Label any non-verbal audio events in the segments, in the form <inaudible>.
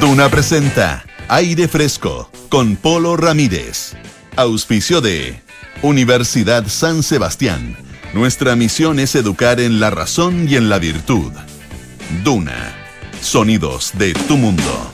Duna presenta Aire Fresco con Polo Ramírez. Auspicio de Universidad San Sebastián. Nuestra misión es educar en la razón y en la virtud. Duna. Sonidos de tu mundo.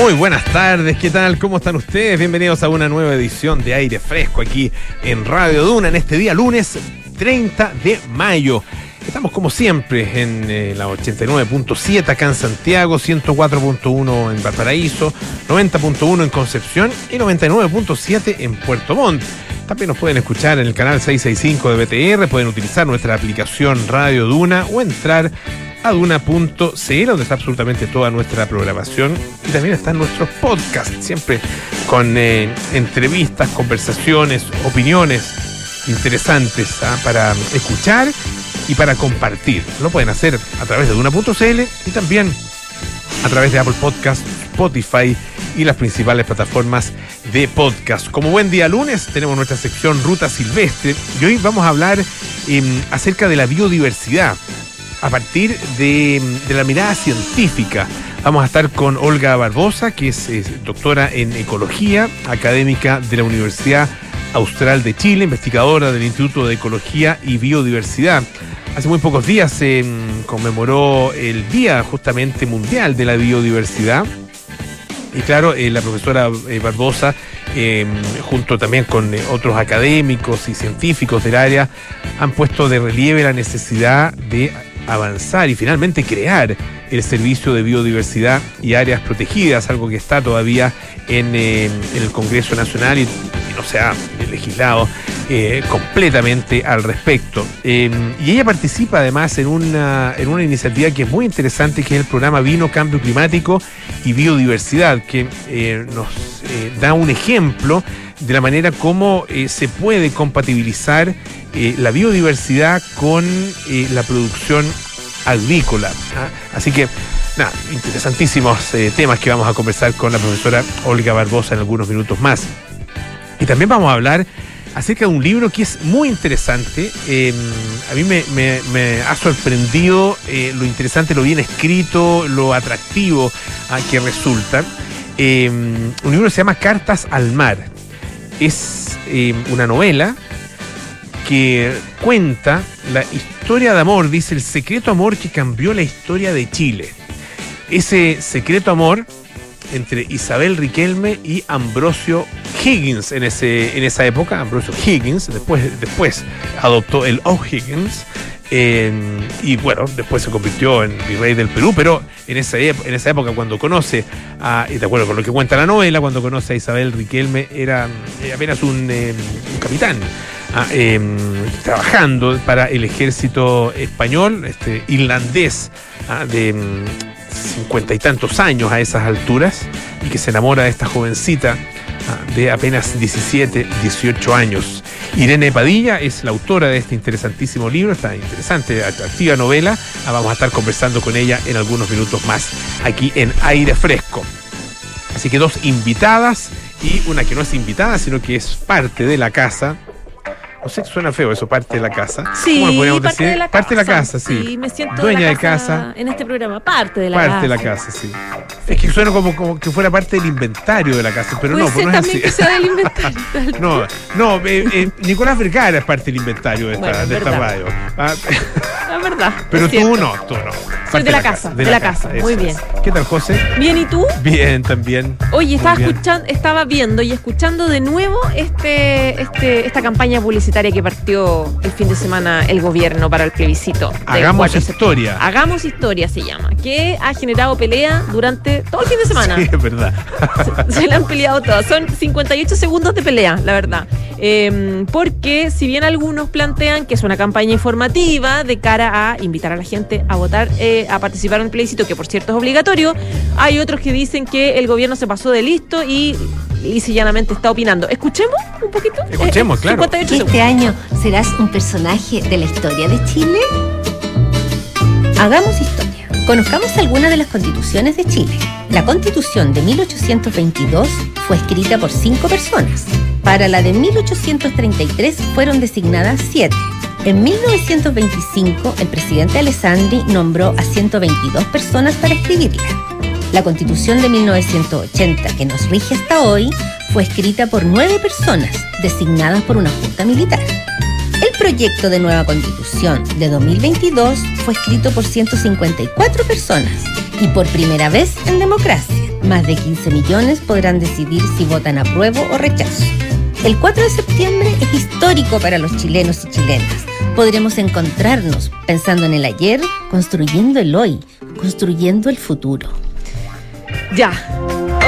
Muy buenas tardes, ¿qué tal? ¿Cómo están ustedes? Bienvenidos a una nueva edición de Aire Fresco aquí en Radio Duna en este día lunes 30 de mayo. Estamos como siempre en eh, la 89.7 acá en Santiago, 104.1 en Valparaíso, 90.1 en Concepción y 99.7 en Puerto Montt. También nos pueden escuchar en el canal 665 de BTR, pueden utilizar nuestra aplicación Radio Duna o entrar a duna.cl donde está absolutamente toda nuestra programación y también están nuestros podcasts, siempre con eh, entrevistas, conversaciones, opiniones interesantes ¿ah? para escuchar y para compartir. Lo pueden hacer a través de Duna.cl y también a través de Apple Podcast, Spotify y las principales plataformas de podcast. Como buen día lunes, tenemos nuestra sección Ruta Silvestre y hoy vamos a hablar em, acerca de la biodiversidad a partir de, de, la mirada científica. Vamos a estar con Olga Barbosa, que es, es doctora en ecología, académica de la Universidad Austral de Chile, investigadora del Instituto de Ecología y Biodiversidad. Hace muy pocos días se mm, conmemoró el Día justamente Mundial de la Biodiversidad. Y claro, eh, la profesora eh, Barbosa, eh, junto también con eh, otros académicos y científicos del área, han puesto de relieve la necesidad de avanzar y finalmente crear el servicio de biodiversidad y áreas protegidas, algo que está todavía en, en el Congreso Nacional y no se ha legislado eh, completamente al respecto. Eh, y ella participa además en una, en una iniciativa que es muy interesante, que es el programa Vino, Cambio Climático y Biodiversidad, que eh, nos da un ejemplo de la manera como se puede compatibilizar la biodiversidad con la producción agrícola. ¿ah? Así que nada, interesantísimos temas que vamos a conversar con la profesora Olga Barbosa en algunos minutos más. Y también vamos a hablar acerca de un libro que es muy interesante. Eh, a mí me, ha sorprendido eh, lo interesante, lo bien escrito, lo atractivo ah, que resulta. Eh, un libro que se llama Cartas al Mar. Es una novela que cuenta la historia de amor, dice el secreto amor que cambió la historia de Chile. Ese secreto amor entre Isabel Riquelme y Ambrosio Higgins en, ese, en esa época. Ambrosio Higgins, después, después adoptó el O'Higgins. Eh, y bueno, después se convirtió en virrey del Perú, pero en esa, en esa época cuando conoce y de acuerdo con lo que cuenta la novela, cuando conoce a Isabel Riquelme era apenas un, eh, un capitán. Eh, trabajando para el ejército español, este, irlandés, ah, de cincuenta y tantos años a esas alturas y que se enamora de esta jovencita de apenas 17, 18 años. Irene Padilla es la autora de este interesantísimo libro, esta interesante, atractiva novela. Vamos a estar conversando con ella en algunos minutos más aquí en Aire Fresco. Así que dos invitadas y una que no es invitada, sino que es parte de la casa, no sé, suena feo eso, parte de la casa. Sí, ¿Cómo lo podríamos parte decir? de la parte de la casa. sí. Sí, me siento Dueña la de casa. En este programa, parte de la parte casa. de la casa, sí. Es que suena como, como que fuera parte del inventario de la casa, pero Puede no, pues no es también así. que sea del inventario. <laughs> No, no, eh, eh, Nicolás Vergara es parte del inventario de esta, Bueno, es de esta verdad. radio. Ah, La verdad. <laughs> pero tú no, tú no. Soy Parte de la casa, de la casa, muy eso bien. ¿Qué tal, José? Bien, ¿y tú? Bien, también. Oye, estaba escuchando, estaba viendo y escuchando de nuevo este, este, esta campaña publicitaria que partió el fin de semana el gobierno para el plebiscito. Hagamos 4 de septiembre. historia. Hagamos historia se llama, que ha generado pelea durante todo el fin de semana. Sí, es verdad. Se la han peleado todas. Son 58 segundos de pelea, la verdad. Eh, porque si bien algunos plantean que es una campaña informativa de cara a invitar a la gente a votar, eh, a participar en el plebiscito, que por cierto es obligatorio, hay otros que dicen que el gobierno se pasó de listo y y llanamente está opinando. ¿Escuchemos un poquito? Escuchemos, Eh, claro. 58 segundos. ¿Este año serás un personaje de la historia de Chile? Hagamos historia. Conozcamos algunas de las constituciones de Chile. La constitución de 1822 fue escrita por cinco personas. Para la de 1833 fueron designadas siete. En 1925, el presidente Alessandri nombró a 122 personas para escribirla. La constitución de 1980, que nos rige hasta hoy, fue escrita por nueve personas, designadas por una junta militar. El proyecto de nueva constitución de 2022 fue escrito por 154 personas y por primera vez en democracia. Más de 15 millones podrán decidir si votan apruebo o rechazo. El 4 de septiembre es histórico para los chilenos y chilenas. Podremos encontrarnos pensando en el ayer, construyendo el hoy, construyendo el futuro. Ya.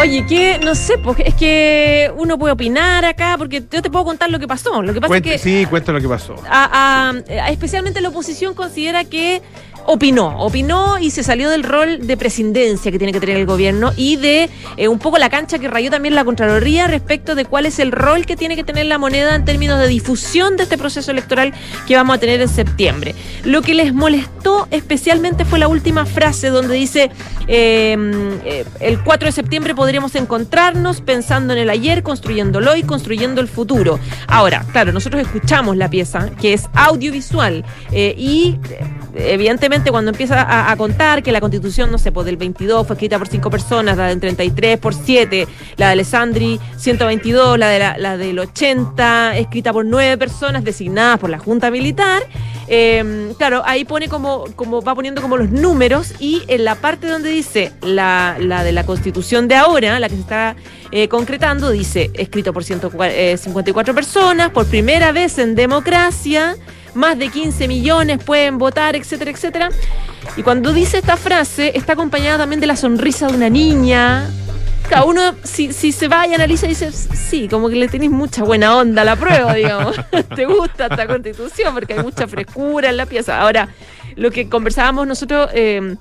Oye, que no sé, porque es que uno puede opinar acá, porque yo te puedo contar lo que pasó. Lo que pasa Cuente- es que sí, cuenta lo que pasó. a- a- especialmente la oposición considera que opinó, opinó y se salió del rol de presidencia que tiene que tener el gobierno y de eh, un poco la cancha que rayó también la Contraloría respecto de cuál es el rol que tiene que tener la moneda en términos de difusión de este proceso electoral que vamos a tener en septiembre. Lo que les molestó especialmente fue la última frase donde dice eh, eh, el 4 de septiembre podremos encontrarnos pensando en el ayer, construyendo el hoy, construyendo el futuro. Ahora, claro, nosotros escuchamos la pieza que es audiovisual eh, y eh, cuando empieza a, contar que la constitución, no sé, pues del 22 fue escrita por cinco personas, la del 33 por siete, la de Alessandri 122, la, de la, la del 80 escrita por nueve personas designadas por la Junta Militar, eh, claro, ahí pone como, como, va poniendo como los números y en la parte donde dice la, la de la constitución de ahora, la que se está eh, concretando, dice escrito por 154 personas, por primera vez en democracia, más de 15 millones pueden votar, etcétera, etcétera. Y cuando dice esta frase, está acompañada también de la sonrisa de una niña. Cada uno, si, si se va y analiza, dice, sí, como que le tenéis mucha buena onda a la prueba, digamos. <laughs> <laughs> Te gusta esta constitución porque hay mucha frescura en la pieza. Ahora, lo que conversábamos nosotros eh,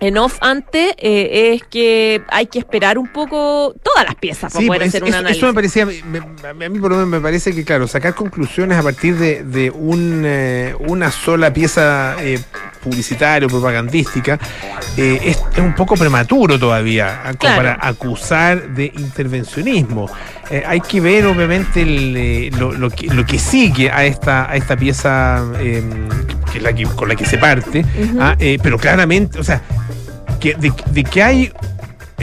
en off antes eh, es que hay que esperar un poco todas las piezas para Sí, poder es- hacer un eso, análisis. eso me parecía, me- a mí por lo menos me parece que, claro, sacar conclusiones a partir de, de un, eh, una sola pieza eh, publicitaria o propagandística eh, es, es un poco prematuro todavía como Claro. para acusar de intervencionismo. Hay que ver, obviamente, el, lo, lo que, lo que sigue a esta, a esta pieza que es la que, con la que se parte, ah, pero claramente, o sea, que, de, de que hay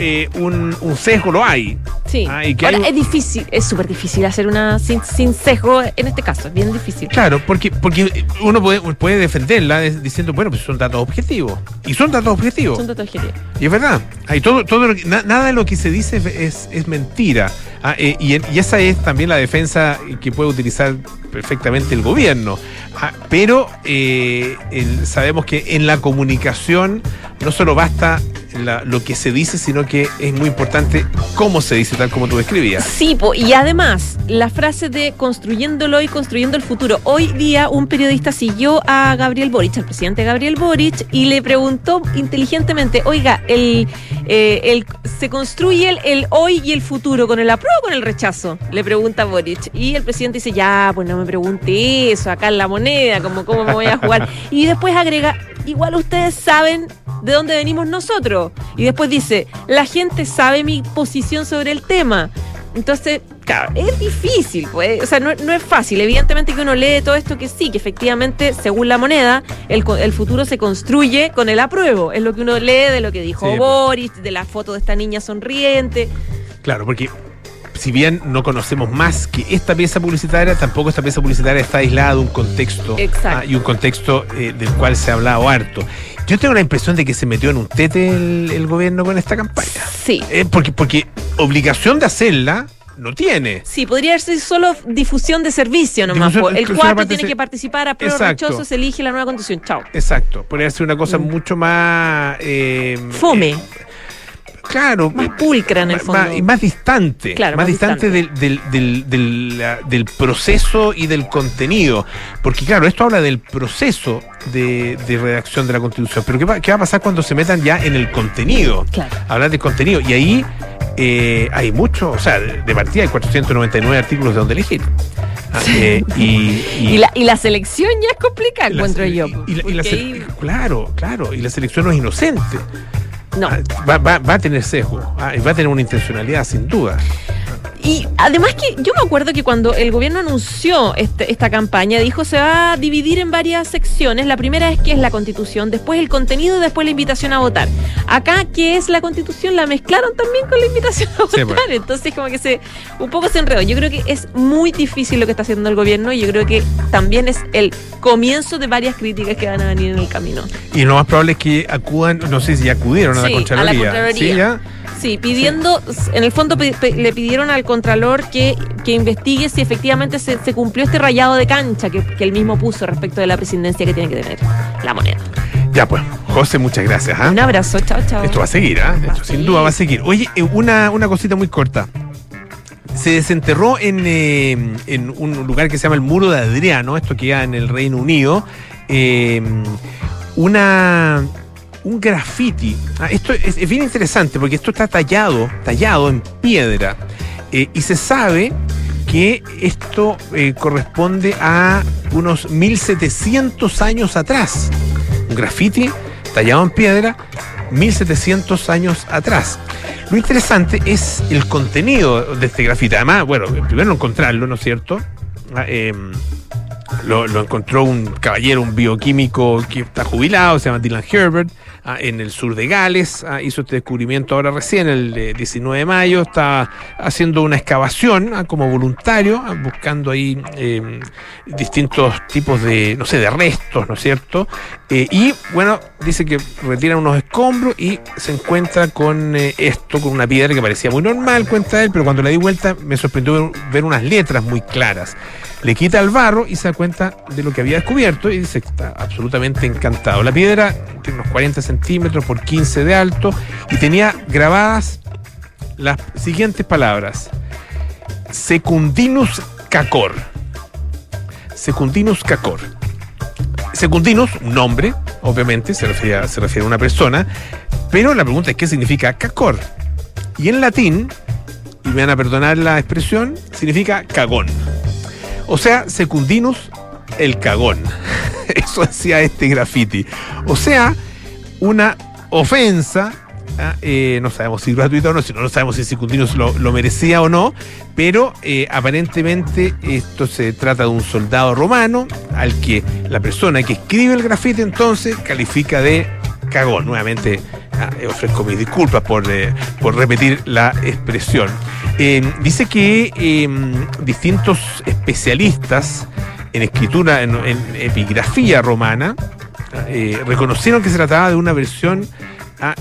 eh, un, un sesgo, lo hay. Sí. Ah, y que Ahora, hay un- es difícil, es súper difícil hacer una sin, sin sesgo en este caso, es bien difícil. Claro, porque, porque uno puede, puede defenderla de- diciendo, bueno, pues son datos objetivos. Y son datos objetivos. Son datos objetivos. Y es verdad. Hay todo, todo lo que- na- nada de lo que se dice es, es mentira. Ah, eh, y esa es también la defensa que puede utilizar perfectamente el gobierno. Ah, pero eh, sabemos que en la comunicación no solo basta la- lo que se dice, sino que es muy importante cómo se dice, tal como tú describías. Sí, po, y además, la frase de construyéndolo y construyendo el futuro. Hoy día un periodista siguió a Gabriel Boric, al presidente Gabriel Boric, y le preguntó inteligentemente, oiga, el, eh, ¿se construye el, el hoy y el futuro con el apruebo o con el rechazo? Le pregunta Boric. Y el presidente dice, ya, pues no me pregunte eso, acá en la moneda, como cómo me voy a jugar. Y después agrega, igual ustedes saben de dónde venimos nosotros. Y después dice, la gente sabe mi posición sobre el tema. Entonces, claro, es difícil, pues, o sea, no, no es fácil. Evidentemente que uno lee todo esto que sí, que efectivamente, según la moneda, el, el futuro se construye con el apruebo. Es lo que uno lee de lo que dijo Sí, pues. Boris, de la foto de esta niña sonriente. Claro, porque si bien no conocemos más que esta pieza publicitaria, tampoco esta pieza publicitaria está aislada de un contexto ah, y un contexto eh, del cual se ha hablado harto. Yo tengo la impresión de que se metió en un tete el, el gobierno con esta campaña. Sí. Eh, porque, porque obligación de hacerla no tiene. Sí, podría ser solo difusión de servicio nomás. Difusión-. El exclusiva 4 parte tiene que participar a prueba rechazo, se elige la nueva constitución. Chao. Exacto. Podría ser una cosa Mm. mucho más. eh, Fome, eh, claro. más pulcra en el fondo. ma- y más distante, Claro, más, más distante, Del, del, del, del, la- del proceso y del contenido. Porque claro, esto habla del proceso de, de redacción de la Constitución. Pero ¿qué va, qué va a pasar cuando se metan ya en el contenido? Claro. Hablar del contenido. Y ahí eh, hay mucho, o sea, de de partida hay 499 artículos de donde elegir. Ah, eh, y, y- Y la, y la selección ya es complicada, encuentro yo. y- la- y la claro, claro. Y la selección no es inocente. No. Ah, Va, va- va a tener sesgo. ah, y va a tener una intencionalidad, sin duda. Y además que yo me acuerdo que cuando el gobierno anunció este- esta campaña, dijo se va a dividir en varias secciones. La primera es que es la constitución, después el contenido y después la invitación a votar. Acá, que es la constitución, la mezclaron también con la invitación a Sí, votar. pues. Entonces como que se un poco se enredó. Yo creo que es muy difícil lo que está haciendo el gobierno y yo creo que también es el comienzo de varias críticas que van a venir en el camino. Y lo más probable es que acudan, no sé si acudieron a la Sí, a la Contraloría. Sí, pidiendo, en el fondo le pidieron al Contralor que, que investigue si efectivamente se, se cumplió este rayado de cancha que, que él mismo puso respecto de la presidencia que tiene que tener la moneda. Ya pues, José, muchas gracias. ¿ah? Un abrazo, chao, chao. Esto va a seguir. Va a Esto sin duda va a seguir. Oye, eh, una, una cosita muy corta. Se desenterró en, eh, en un lugar que se llama el Muro de Adriano, esto queda en el Reino Unido, eh, una, un graffiti. Ah, esto es, bien interesante porque esto está tallado, tallado en piedra. Eh, y se sabe que esto eh, corresponde a unos 1700 años atrás. Un graffiti tallado en piedra 1700 años atrás. Lo interesante es el contenido de este grafiti. Además, bueno, primero encontrarlo, ¿no es cierto? Ah, em, lo, encontró un caballero, un bioquímico que está jubilado, se llama Dylan Herbert, ah, en el sur de Gales. ah, hizo este descubrimiento ahora recién, el eh, 19 de mayo. Está haciendo una excavación ah, como voluntario, buscando ahí eh, distintos tipos de, no sé, de restos, ¿no es cierto? Eh, y bueno, dice que retiran unos escombros y se encuentra con eh, esto, con una piedra que parecía muy normal, cuenta él, pero cuando le di vuelta me sorprendió ver, unas letras muy claras. Le quita el barro y se da de lo que había descubierto y dice que está absolutamente encantado. La piedra tiene unos 40 centímetros por 15 de alto y tenía grabadas las siguientes palabras. Secundinus cacor. Secundinus cacor. Secundinus, un nombre, obviamente, se refiere, a, una persona, pero la pregunta es qué significa cacor. Y en latín, y me van a perdonar la expresión, significa cagón. O sea, secundinus, el cagón. <laughs> Eso hacía este graffiti. O sea, una ofensa. ah, eh, no sabemos si gratuita o no, si no, no sabemos si Secundinus lo, lo merecía o no, pero eh, aparentemente esto se trata de un soldado romano al que la persona que escribe el grafiti entonces califica de cagón. Nuevamente eh, ofrezco mis disculpas por, eh, por repetir la expresión. Eh, dice que eh, distintos especialistas en escritura, en, epigrafía romana, eh, reconocieron que se trataba de una versión ah,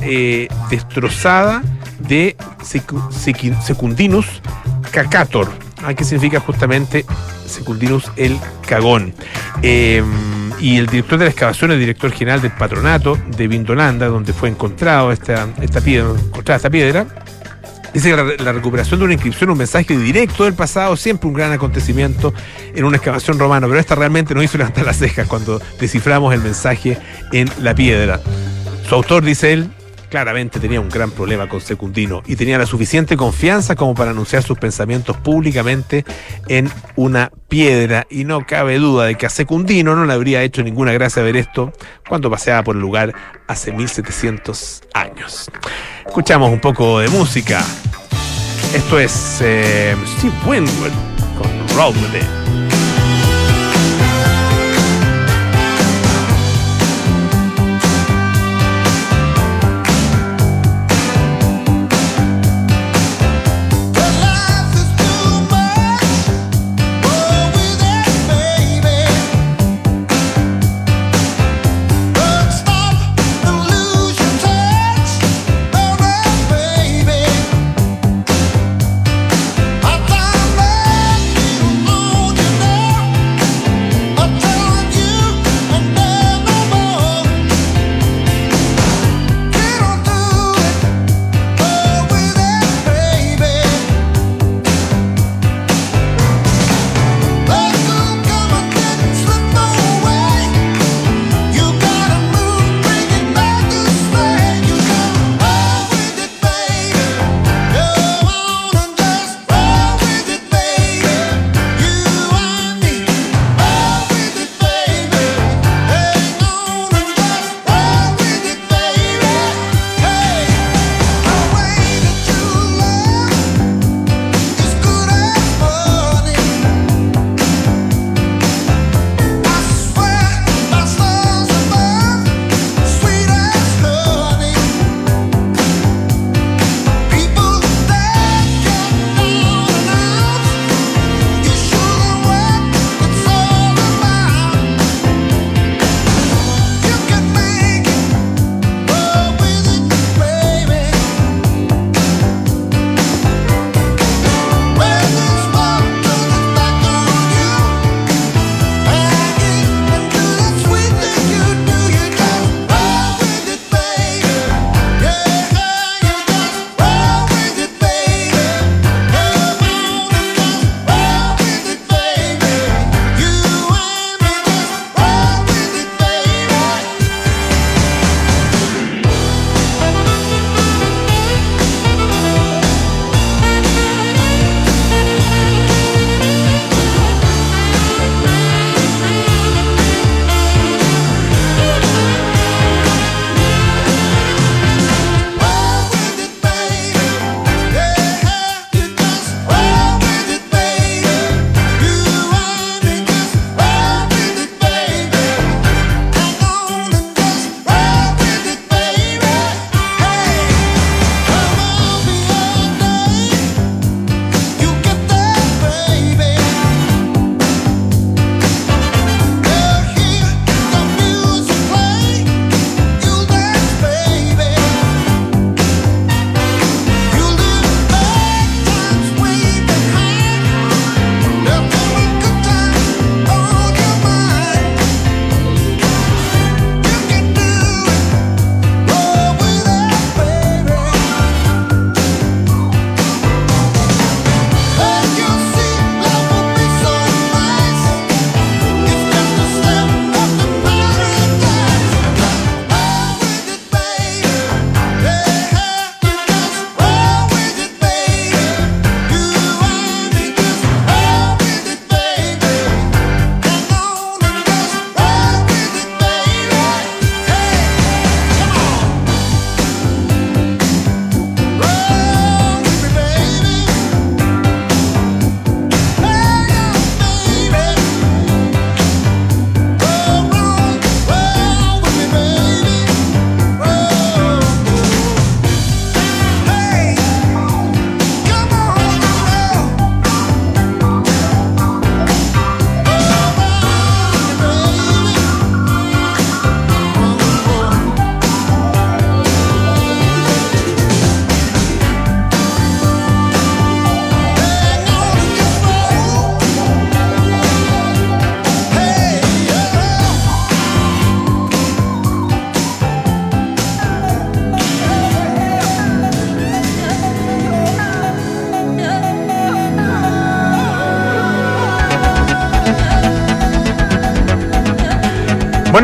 destrozada de Secundinus cacator, ah, que significa justamente Secundinus el cagón. Y el director de la excavación, el director general del patronato de Vindolanda, donde fue encontrado encontrada esta piedra, Dice que la recuperación de una inscripción, un mensaje directo del pasado, siempre un gran acontecimiento en una excavación romana, pero esta realmente nos hizo levantar las cejas cuando desciframos el mensaje en la piedra. Su autor, dice él, claramente tenía un gran problema con Secundino y tenía la suficiente confianza como para anunciar sus pensamientos públicamente en una piedra. Y no cabe duda de que a Secundino no le habría hecho ninguna gracia ver esto cuando paseaba por el lugar hace 1700 años. Escuchamos un poco de música. Esto es eh, Steve Winwood con Roll.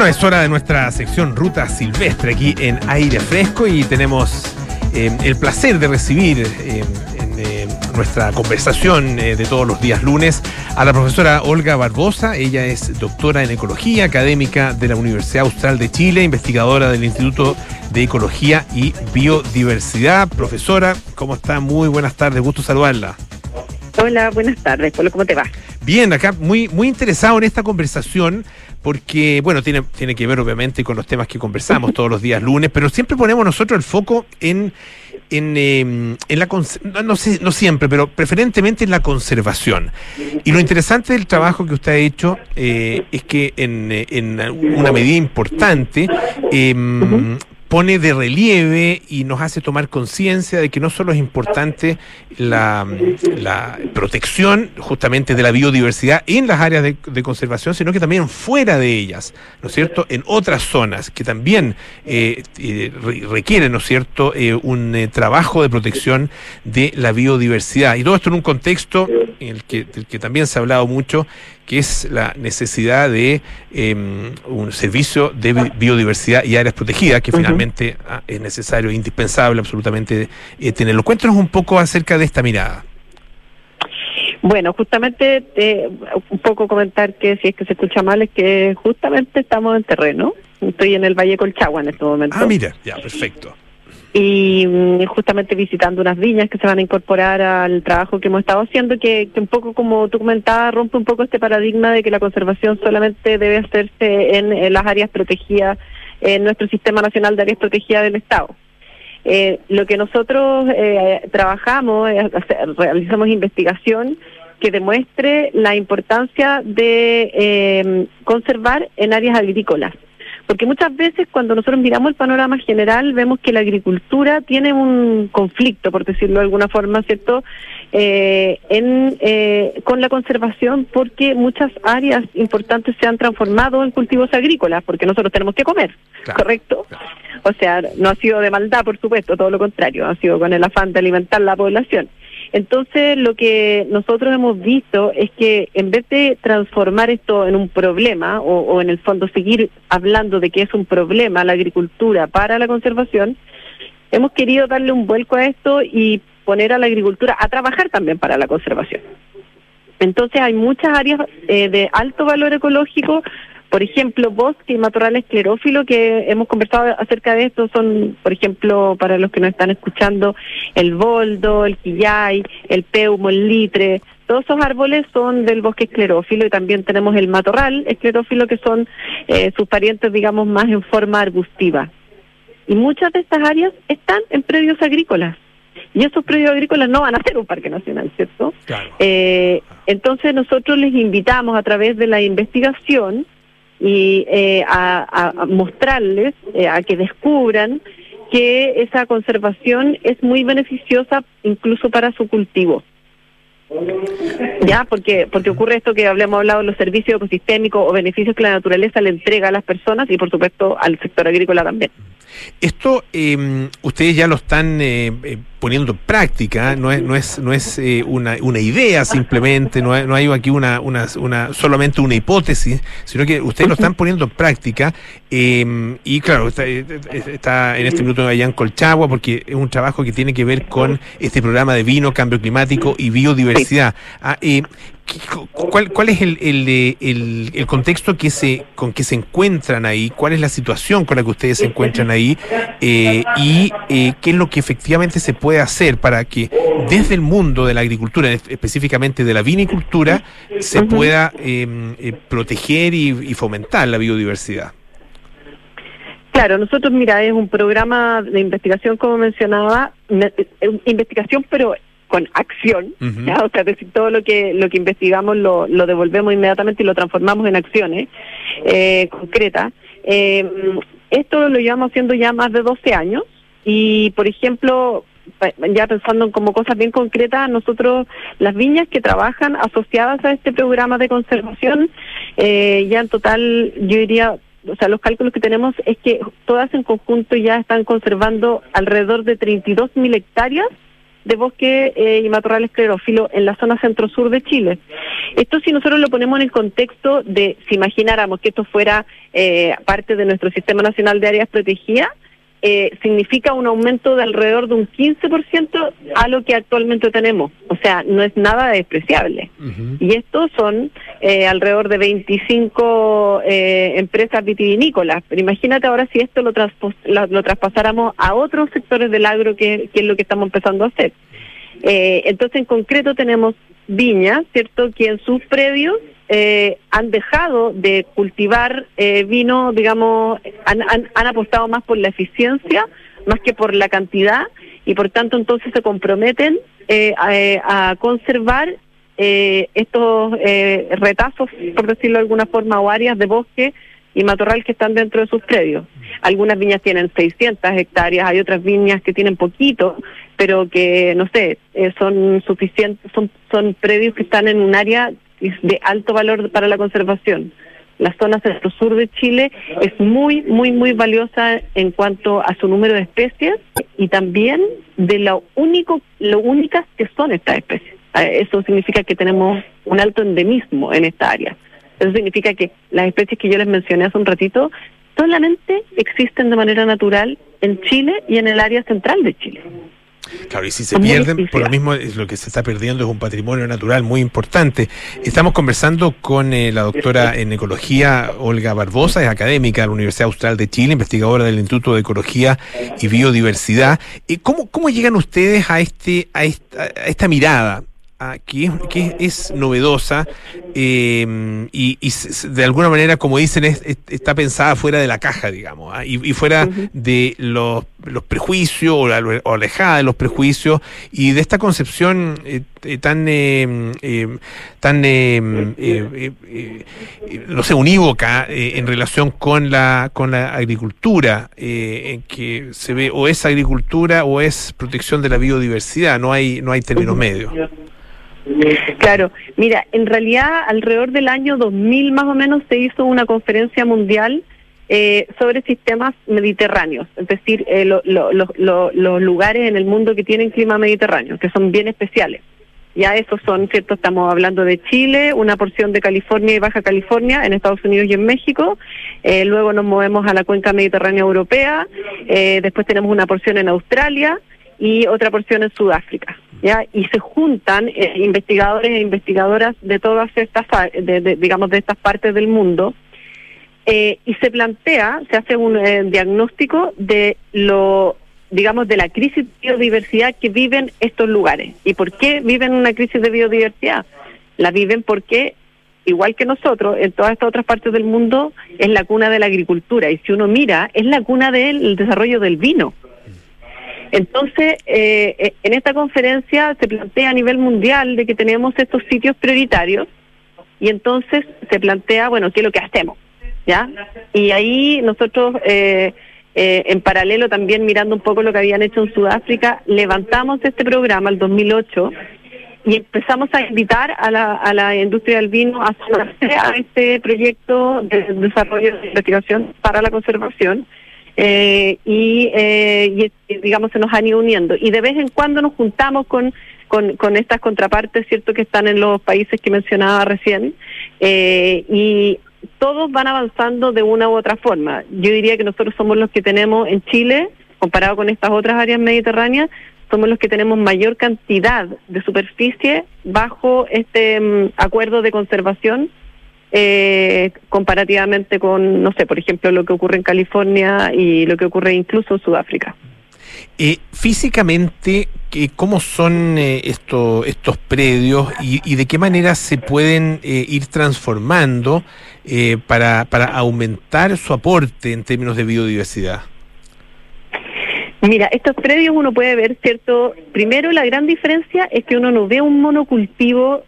Es hora de nuestra sección Ruta Silvestre aquí en Aire Fresco y tenemos eh, el placer de recibir eh, en eh, nuestra conversación de todos los días lunes a la profesora Olga Barbosa. Ella es doctora en ecología, académica de la Universidad Austral de Chile, investigadora del Instituto de Ecología y Biodiversidad. Profesora, ¿cómo está? Muy buenas tardes, gusto saludarla. Hola, buenas tardes. ¿Cómo te va? Bien, acá muy, muy interesado en esta conversación porque, bueno, tiene, tiene que ver obviamente con los temas que conversamos todos los días lunes, pero siempre ponemos nosotros el foco en, en, em, en la, no, no siempre, pero preferentemente en la conservación. Y lo interesante del trabajo que usted ha hecho eh, es que en, en, una medida importante eh, pone de relieve y nos hace tomar conciencia de que no solo es importante la, protección justamente de la biodiversidad en las áreas de, conservación, sino que también fuera de ellas, ¿no es cierto?, en otras zonas que también eh, eh, requieren, ¿no es cierto?, eh, un trabajo de protección de la biodiversidad. Y todo esto en un contexto en el que, del que también se ha hablado mucho, que es la necesidad de em, un servicio de biodiversidad y áreas protegidas, que finalmente ah, es necesario indispensable absolutamente eh, tenerlo. Cuéntanos un poco acerca de esta mirada. Bueno, justamente eh, un poco comentar que si es que se escucha mal es que justamente estamos en terreno. Estoy en el Valle Colchagua en este momento. Ah, mira, ya, perfecto y mm, justamente visitando unas viñas que se van a incorporar al trabajo que hemos estado haciendo, que, un poco como tú comentabas, rompe un poco este paradigma de que la conservación solamente debe hacerse en, las áreas protegidas, en nuestro Sistema Nacional de Áreas Protegidas del Estado. Eh, lo que nosotros eh, trabajamos, realizamos investigación que demuestre la importancia de eh, conservar en áreas agrícolas porque muchas veces cuando nosotros miramos el panorama general vemos que la agricultura tiene un conflicto, por decirlo de alguna forma, ¿cierto? Eh, en, eh, con la conservación porque muchas áreas importantes se han transformado en cultivos agrícolas, porque nosotros tenemos que comer, ¿correcto? O sea, no ha sido de maldad, por supuesto, todo lo contrario, ha sido con el afán de alimentar la población. Entonces, lo que nosotros hemos visto es que en vez de transformar esto en un problema, o, en el fondo seguir hablando de que es un problema la agricultura para la conservación, hemos querido darle un vuelco a esto y poner a la agricultura a trabajar también para la conservación. Entonces hay muchas áreas eh, de alto valor ecológico por ejemplo, bosque y matorral esclerófilo, que hemos conversado acerca de esto, son, por ejemplo, para los que nos están escuchando, el boldo, el quillay, el peumo, el litre, todos esos árboles son del bosque esclerófilo y también tenemos el matorral esclerófilo, que son eh, sus parientes, digamos, más en forma arbustiva. Y muchas de estas áreas están en predios agrícolas. Y esos predios agrícolas no van a ser un parque nacional, ¿cierto? Eh, entonces nosotros les invitamos a través de la investigación y eh, a, mostrarles, eh, a que descubran que esa conservación es muy beneficiosa incluso para su cultivo. Ya, porque porque ocurre esto que habíamos hablado de los servicios ecosistémicos o beneficios que la naturaleza le entrega a las personas y por supuesto al sector agrícola también. Esto eh, ustedes ya lo están eh, eh, poniendo en práctica, no es, no es, no es eh, una, una, idea simplemente, no hay, no hay aquí una, una, una, solamente una hipótesis, sino que ustedes lo están poniendo en práctica em, y claro, está, está, en este minuto allá en Colchagua porque es un trabajo que tiene que ver con este programa de vino, cambio climático y biodiversidad. Ah, ¿Cuál, cuál es el, el, el, contexto que se, con que se encuentran ahí? ¿Cuál es la situación con la que ustedes se encuentran ahí? Eh, ¿Y eh, qué es lo que efectivamente se puede hacer para que desde el mundo de la agricultura, específicamente de la vinicultura, se pueda em, eh, proteger y, fomentar la biodiversidad? Claro, nosotros, mira, es un programa de investigación, como mencionaba, investigación, pero con acción, o sea, decir, todo lo que lo que investigamos lo, lo devolvemos inmediatamente y lo transformamos en acciones eh, concretas. Eh, esto lo llevamos haciendo ya más de 12 años y, por ejemplo, ya pensando en como cosas bien concretas, nosotros las viñas que trabajan asociadas a este programa de conservación, eh, ya en total, yo diría, o sea, los cálculos que tenemos es que todas en conjunto ya están conservando alrededor de 32 mil hectáreas de bosque eh, y matorral esclerófilo en la zona centro-sur de Chile. Esto si nosotros lo ponemos en el contexto de, si imagináramos que esto fuera eh, parte de nuestro Sistema Nacional de Áreas Protegidas, eh, significa un aumento de alrededor de un 15% a lo que actualmente tenemos. O sea, no es nada despreciable. Y estos son eh, alrededor de 25 eh, empresas vitivinícolas. Pero imagínate ahora si esto lo, lo, traspasáramos a otros sectores del agro, que, que es lo que estamos empezando a hacer. entonces, en concreto, tenemos viñas, ¿cierto?, que en sus predios eh, han dejado de cultivar eh, vino, digamos, han, han, apostado más por la eficiencia más que por la cantidad y por tanto entonces se comprometen eh, a, conservar estos retazos, por decirlo de alguna forma, o áreas de bosque y matorral que están dentro de sus predios. Algunas viñas tienen 600 hectáreas, hay otras viñas que tienen poquito, pero que, no sé, son suficientes, son, son predios que están en un área de alto valor para la conservación. La zona centro-sur de Chile es muy, muy, muy valiosa en cuanto a su número de especies y también de lo único, lo únicas que son estas especies. Eh, eso significa que tenemos un alto endemismo en esta área. Eso significa que las especies que yo les mencioné hace un ratito solamente existen de manera natural en Chile y en el área central de Chile. Claro, y si se pierden, por lo mismo es lo que se está perdiendo es un patrimonio natural muy importante. Estamos conversando con eh, la doctora en ecología Olga Barbosa, es académica de la Universidad Austral de Chile, investigadora del Instituto de Ecología y Biodiversidad. ¿Cómo, cómo llegan ustedes a este a esta, a esta mirada? que, que es novedosa eh, y, de alguna manera, como dicen, está pensada fuera de la caja, digamos, ¿ah? y, fuera de los, los prejuicios o, alejada de los prejuicios y de esta concepción eh, eh, tan, tan no sé, unívoca en relación con la, con la agricultura, en que se ve o es agricultura o es protección de la biodiversidad, no hay, no hay términos medios. Claro, mira, en realidad alrededor del año 2000 más o menos se hizo una conferencia mundial eh, sobre sistemas mediterráneos, es decir, eh, los lugares en el mundo que tienen clima mediterráneo, que son bien especiales. Ya esos son, ¿cierto? Estamos hablando de Chile, una porción de California y Baja California, en Estados Unidos y en México. Eh, luego nos movemos a la cuenca mediterránea europea. después tenemos una porción en Australia y otra porción en Sudáfrica. ¿ya? Y se juntan eh, investigadores e investigadoras de todas estas, de, digamos, de estas partes del mundo, eh, y se plantea, se hace un eh, diagnóstico de lo, digamos, de la crisis de biodiversidad que viven estos lugares. ¿Y por qué viven una crisis de biodiversidad? La viven porque igual que nosotros, en todas estas otras partes del mundo, es la cuna de la agricultura. Y si uno mira, es la cuna del desarrollo del vino. Entonces, eh, eh, en esta conferencia se plantea a nivel mundial de que tenemos estos sitios prioritarios y entonces se plantea, bueno, ¿qué es lo que hacemos? ¿Ya? Y ahí nosotros, eh, en paralelo también mirando un poco lo que habían hecho en Sudáfrica, levantamos este programa el 2008 y empezamos a invitar a la, a la industria del vino a sumarse a este proyecto de desarrollo de investigación para la conservación eh, eh, y, digamos se nos han ido uniendo y de vez en cuando nos juntamos con, con, estas contrapartes cierto que están en los países que mencionaba recién eh, y todos van avanzando de una u otra forma yo diría que nosotros somos los que tenemos en Chile comparado con estas otras áreas mediterráneas somos los que tenemos mayor cantidad de superficie bajo este mm, acuerdo de conservación eh, comparativamente con, no sé, por ejemplo, lo que ocurre en California y lo que ocurre incluso en Sudáfrica. Eh, físicamente, ¿cómo son eh, estos predios y, de qué manera se pueden eh, ir transformando para, para aumentar su aporte en términos de biodiversidad? Mira, estos predios uno puede ver, ¿cierto? Primero, la gran diferencia es que uno no ve un monocultivo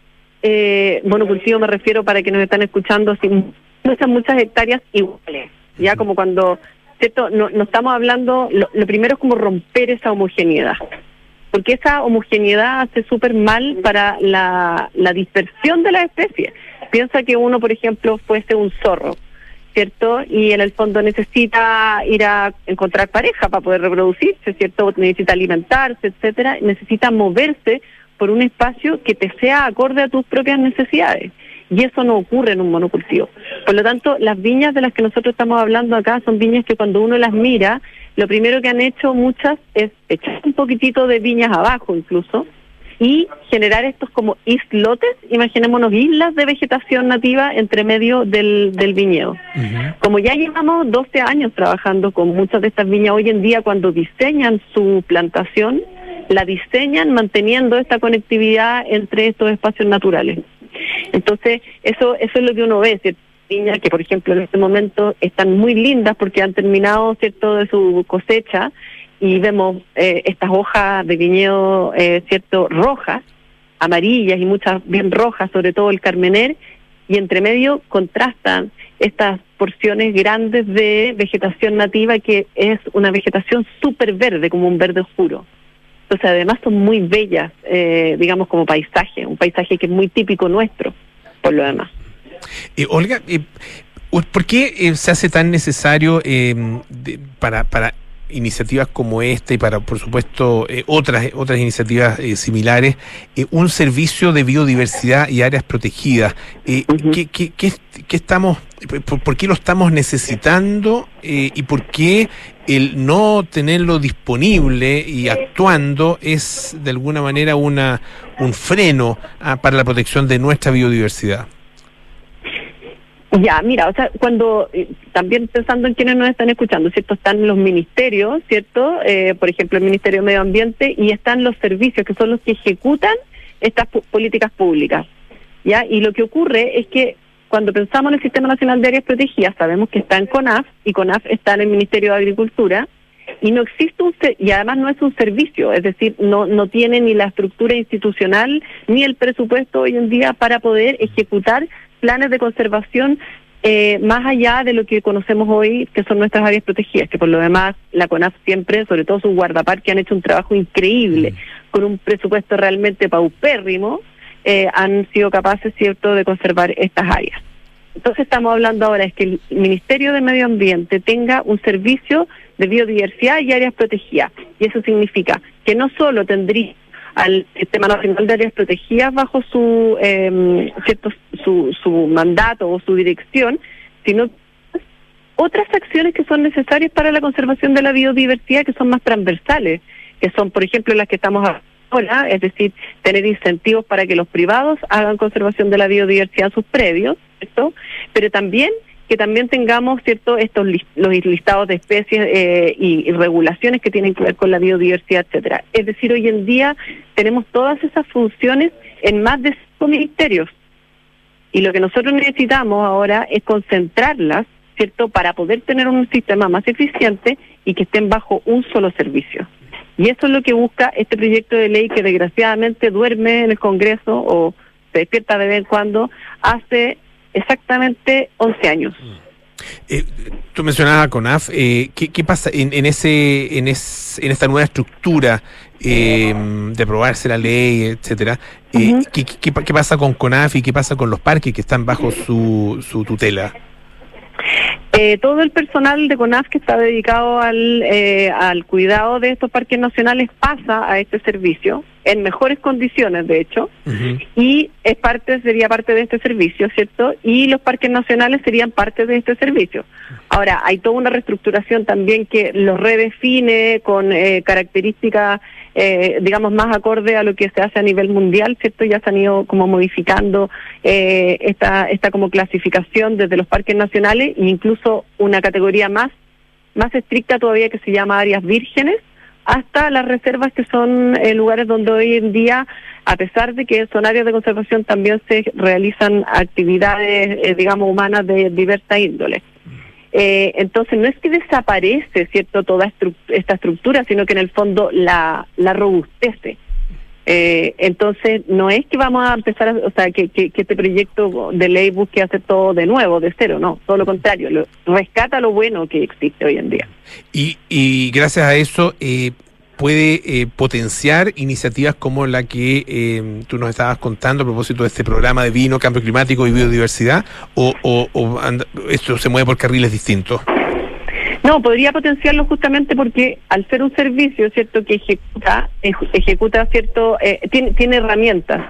eh, monocultivo me refiero para que nos están escuchando, sin muchas, muchas hectáreas iguales, ya como cuando, ¿cierto? No, no estamos hablando, lo, primero es como romper esa homogeneidad, porque esa homogeneidad hace súper mal para la, la dispersión de las especies. Piensa que uno, por ejemplo, fuese un zorro, ¿cierto? Y en el fondo necesita ir a encontrar pareja para poder reproducirse, ¿cierto? Necesita alimentarse, etcétera. Necesita moverse por un espacio que te sea acorde a tus propias necesidades. Y eso no ocurre en un monocultivo. Por lo tanto, las viñas de las que nosotros estamos hablando acá son viñas que cuando uno las mira, lo primero que han hecho muchas es echar un poquitito de viñas abajo incluso, y generar estos como islotes, imaginémonos islas de vegetación nativa entre medio del, del viñedo. Como ya llevamos 12 años trabajando con muchas de estas viñas, hoy en día cuando diseñan su plantación, la diseñan manteniendo esta conectividad entre estos espacios naturales. Entonces, eso, eso es lo que uno ve, Viñas que, por ejemplo, en este momento están muy lindas porque han terminado, ¿cierto?, de su cosecha y vemos eh, estas hojas de viñedo, eh, cierto, rojas, amarillas y muchas bien rojas, sobre todo el carmener, y entre medio contrastan estas porciones grandes de vegetación nativa que es una vegetación súper verde, como un verde oscuro. Entonces, además son muy bellas, eh, digamos, como paisaje, un paisaje que es muy típico nuestro, por lo demás. Olga, ¿por qué se hace tan necesario para, para iniciativas como esta y para, por supuesto, eh, otras, otras iniciativas eh, similares, eh, un servicio de biodiversidad y áreas protegidas. ¿qué, qué, qué, estamos, por, qué lo estamos necesitando y por qué el no tenerlo disponible y actuando es de alguna manera una, un freno ah, para la protección de nuestra biodiversidad? Ya, mira, o sea, cuando eh, también pensando en quienes nos están escuchando, ¿cierto? Están los ministerios, ¿cierto? Eh, por ejemplo, el Ministerio de Medio Ambiente y están los servicios que son los que ejecutan estas políticas públicas, ¿ya? Y lo que ocurre es que cuando pensamos en el Sistema Nacional de Áreas Protegidas, sabemos que está en CONAF y CONAF está en el Ministerio de Agricultura y no existe un y además no es un servicio, es decir, no no tiene ni la estructura institucional ni el presupuesto hoy en día para poder ejecutar planes de conservación eh, más allá de lo que conocemos hoy, que son nuestras áreas protegidas, que por lo demás la CONAF siempre, sobre todo sus guardaparques, han hecho un trabajo increíble, con un presupuesto realmente paupérrimo, eh, han sido capaces, ¿cierto?, de conservar estas áreas. Entonces estamos hablando ahora es que el Ministerio de Medio Ambiente tenga un servicio de biodiversidad y áreas protegidas. Y eso significa que no solo tendría al Sistema Nacional de Áreas Protegidas bajo su, eh, cierto, su, su mandato o su dirección, sino otras acciones que son necesarias para la conservación de la biodiversidad que son más transversales, que son, por ejemplo, las que estamos ahora, es decir, tener incentivos para que los privados hagan conservación de la biodiversidad en sus predios, ¿cierto? pero también que también tengamos cierto estos los listados de especies eh, y, regulaciones que tienen que ver con la biodiversidad, etcétera. Es decir, hoy en día tenemos todas esas funciones en más de cinco ministerios y lo que nosotros necesitamos ahora es concentrarlas, cierto, para poder tener un sistema más eficiente y que estén bajo un solo servicio. Y eso es lo que busca este proyecto de ley que desgraciadamente duerme en el Congreso o se despierta de vez en cuando hace exactamente 11 años. Eh, tú mencionabas a CONAF, eh, ¿qué, pasa en, ese, en, en esta nueva estructura eh, de aprobarse la ley, etcétera? Eh, ¿qué, qué, pasa con CONAF y qué pasa con los parques que están bajo su, su tutela? Eh, todo el personal de CONAF que está dedicado al, eh, al cuidado de estos parques nacionales pasa a este servicio en mejores condiciones, de hecho, y es parte sería parte de este servicio, ¿cierto? Y los parques nacionales serían parte de este servicio. Ahora, hay toda una reestructuración también que los redefine con eh, características eh, digamos, más acorde a lo que se hace a nivel mundial, ¿cierto? Ya se han ido como modificando eh, esta, esta como clasificación desde los parques nacionales e incluso una categoría más, más estricta todavía que se llama áreas vírgenes, hasta las reservas que son eh, lugares donde hoy en día, a pesar de que son áreas de conservación, también se realizan actividades, eh, digamos, humanas de diversa índole. Eh, entonces, no es que desaparece, ¿cierto?, toda esta estructura, sino que en el fondo la, la robustece. Eh, entonces, no es que vamos a empezar, o sea, que, que, este proyecto de ley busque hacer todo de nuevo, de cero, no, todo lo contrario, lo, rescata lo bueno que existe hoy en día. Y, y gracias a eso, eh, puede eh, potenciar iniciativas como la que eh, tú nos estabas contando a propósito de este programa de vino, cambio climático y biodiversidad? ¿O, o, esto se mueve por carriles distintos? No, podría potenciarlo justamente porque al ser un servicio, ¿cierto?, que ejecuta, ejecuta cierto, eh, tiene, tiene herramientas.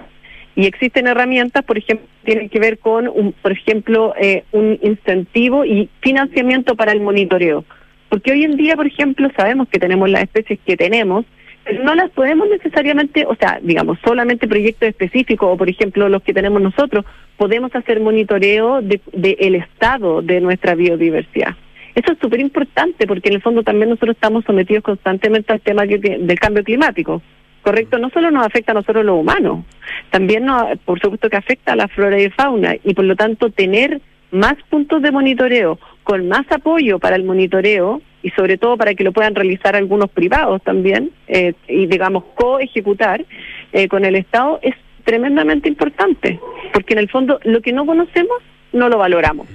Y existen herramientas, por ejemplo, tienen que ver con, un, por ejemplo, eh, un incentivo y financiamiento para el monitoreo. Porque hoy en día, por ejemplo, sabemos que tenemos las especies que tenemos, pero no las podemos necesariamente, o sea, digamos, solamente proyectos específicos o, por ejemplo, los que tenemos nosotros, podemos hacer monitoreo del de, el estado de nuestra biodiversidad. Eso es súper importante porque en el fondo también nosotros estamos sometidos constantemente al tema del cambio climático. ¿Correcto? No solo nos afecta a nosotros los humanos, también nos, por supuesto que afecta a la flora y fauna y por lo tanto tener más puntos de monitoreo con más apoyo para el monitoreo y sobre todo para que lo puedan realizar algunos privados también eh, y digamos co-ejecutar eh, con el Estado es tremendamente importante porque en el fondo lo que no conocemos no lo valoramos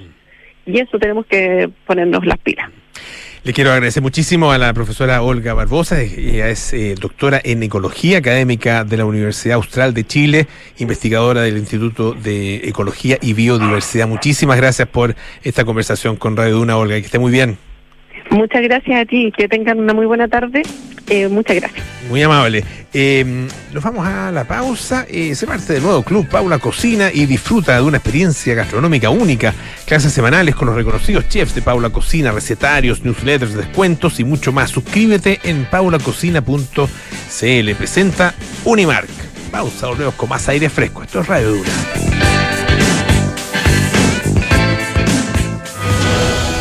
y eso tenemos que ponernos las pilas. Le quiero agradecer muchísimo a la profesora Olga Barbosa, ella es eh, doctora en ecología académica de la Universidad Austral de Chile, investigadora del Instituto de Ecología y Biodiversidad. Muchísimas gracias por esta conversación con Radio Duna, Olga, que esté muy bien. Muchas gracias a ti, que tengan una muy buena tarde. Eh, muchas gracias. Muy amable. Eh, nos vamos a la pausa. Eh, se parte del nuevo club Paula Cocina y disfruta de una experiencia gastronómica única. Clases semanales con los reconocidos chefs de Paula Cocina, recetarios, newsletters, descuentos y mucho más. Suscríbete en paulacocina.cl. Presenta Unimark. Pausa, volvemos con más aire fresco. Esto es Radio Dura.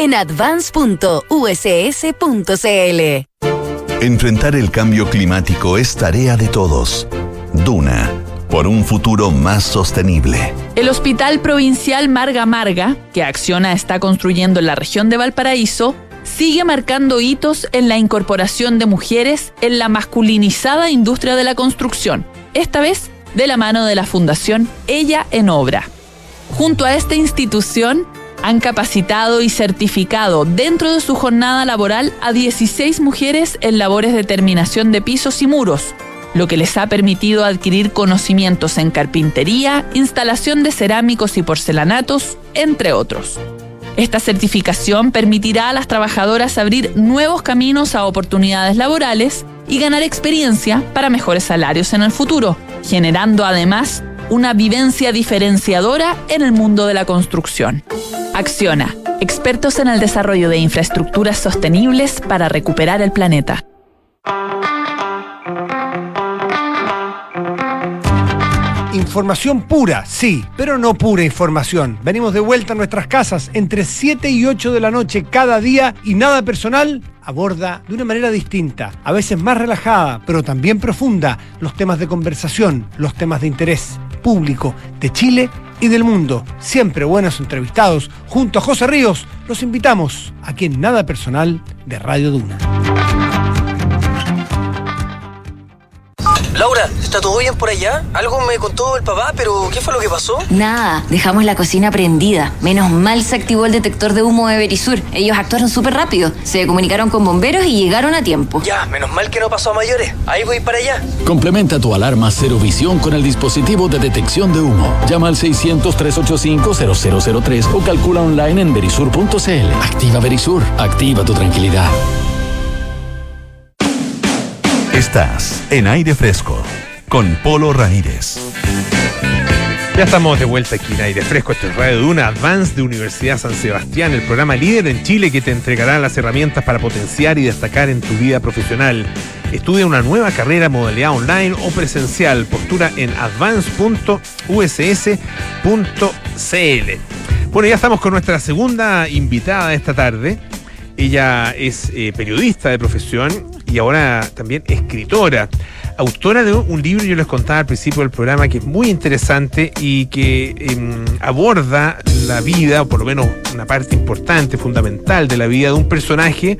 en advance.uss.cl. Enfrentar el cambio climático es tarea de todos. Duna, por un futuro más sostenible. El Hospital Provincial Marga Marga, que Acciona está construyendo en la región de Valparaíso, sigue marcando hitos en la incorporación de mujeres en la masculinizada industria de la construcción. Esta vez de la mano de la Fundación Ella en Obra. Junto a esta institución, han capacitado y certificado dentro de su jornada laboral a 16 mujeres en labores de terminación de pisos y muros, lo que les ha permitido adquirir conocimientos en carpintería, instalación de cerámicos y porcelanatos, entre otros. Esta certificación permitirá a las trabajadoras abrir nuevos caminos a oportunidades laborales y ganar experiencia para mejores salarios en el futuro, generando además una vivencia diferenciadora en el mundo de la construcción. Acciona, expertos en el desarrollo de infraestructuras sostenibles para recuperar el planeta. Información pura, sí, pero no pura información. Venimos de vuelta a nuestras casas entre 7 y 8 de la noche cada día y nada personal aborda de una manera distinta, a veces más relajada, pero también profunda, los temas de conversación, los temas de interés público de Chile y del mundo. Siempre buenos entrevistados. Junto a José Ríos, los invitamos aquí en Nada Personal de Radio Duna. Laura, ¿está todo bien por allá? Algo me contó el papá, pero ¿qué fue lo que pasó? Nada, dejamos la cocina prendida. Menos mal se activó el detector de humo de Berisur. Ellos actuaron súper rápido. Se comunicaron con bomberos y llegaron a tiempo. Ya, menos mal que no pasó a mayores. Ahí voy para allá. Complementa tu alarma Cero Visión con el dispositivo de detección de humo. Llama al 600-385-0003 o calcula online en berisur.cl. Activa Berisur. Activa tu tranquilidad. Estás en aire fresco con Polo Ramírez. Ya estamos de vuelta aquí en aire fresco. Esto es Radio Duna Advance de Universidad San Sebastián, el programa líder en Chile que te entregará las herramientas para potenciar y destacar en tu vida profesional. Estudia una nueva carrera modalidad online o presencial. Postura en advance.uss.cl. Bueno, ya estamos con nuestra segunda invitada esta tarde. Ella es eh, periodista de profesión y ahora también escritora. autora de un libro, yo les contaba al principio del programa, que es muy interesante y que em, aborda la vida, o por lo menos una parte importante, fundamental de la vida de un personaje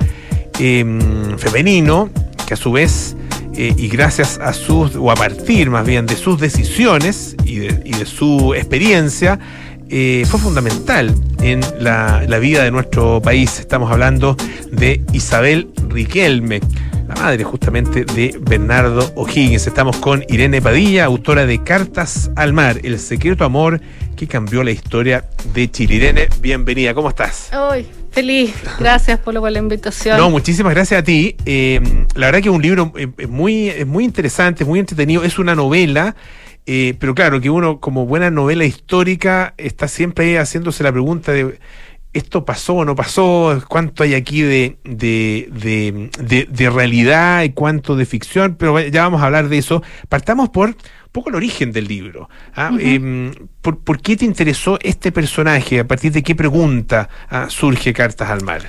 em, femenino, que a su vez, eh, y gracias a sus, o a partir más bien de sus decisiones y de, su experiencia, eh, fue fundamental en la vida de nuestro país. Estamos hablando de Isabel Riquelme la madre justamente de Bernardo O'Higgins. Estamos con Irene Padilla, autora de Cartas al Mar, el secreto amor que cambió la historia de Chile. Irene, bienvenida, ¿cómo estás? Hoy, feliz, gracias por la invitación. No, muchísimas gracias a ti. Eh, la verdad que es un libro eh, muy, es muy interesante, muy entretenido, es una novela. Eh, pero claro, que uno como buena novela histórica está siempre haciéndose la pregunta de esto pasó o no pasó, cuánto hay aquí de, de, de, de, realidad y cuánto de ficción, pero ya vamos a hablar de eso. Partamos por un poco el origen del libro. ¿ah? Em, ¿por, qué te interesó este personaje? ¿A partir de qué pregunta ah, surge Cartas al Mar?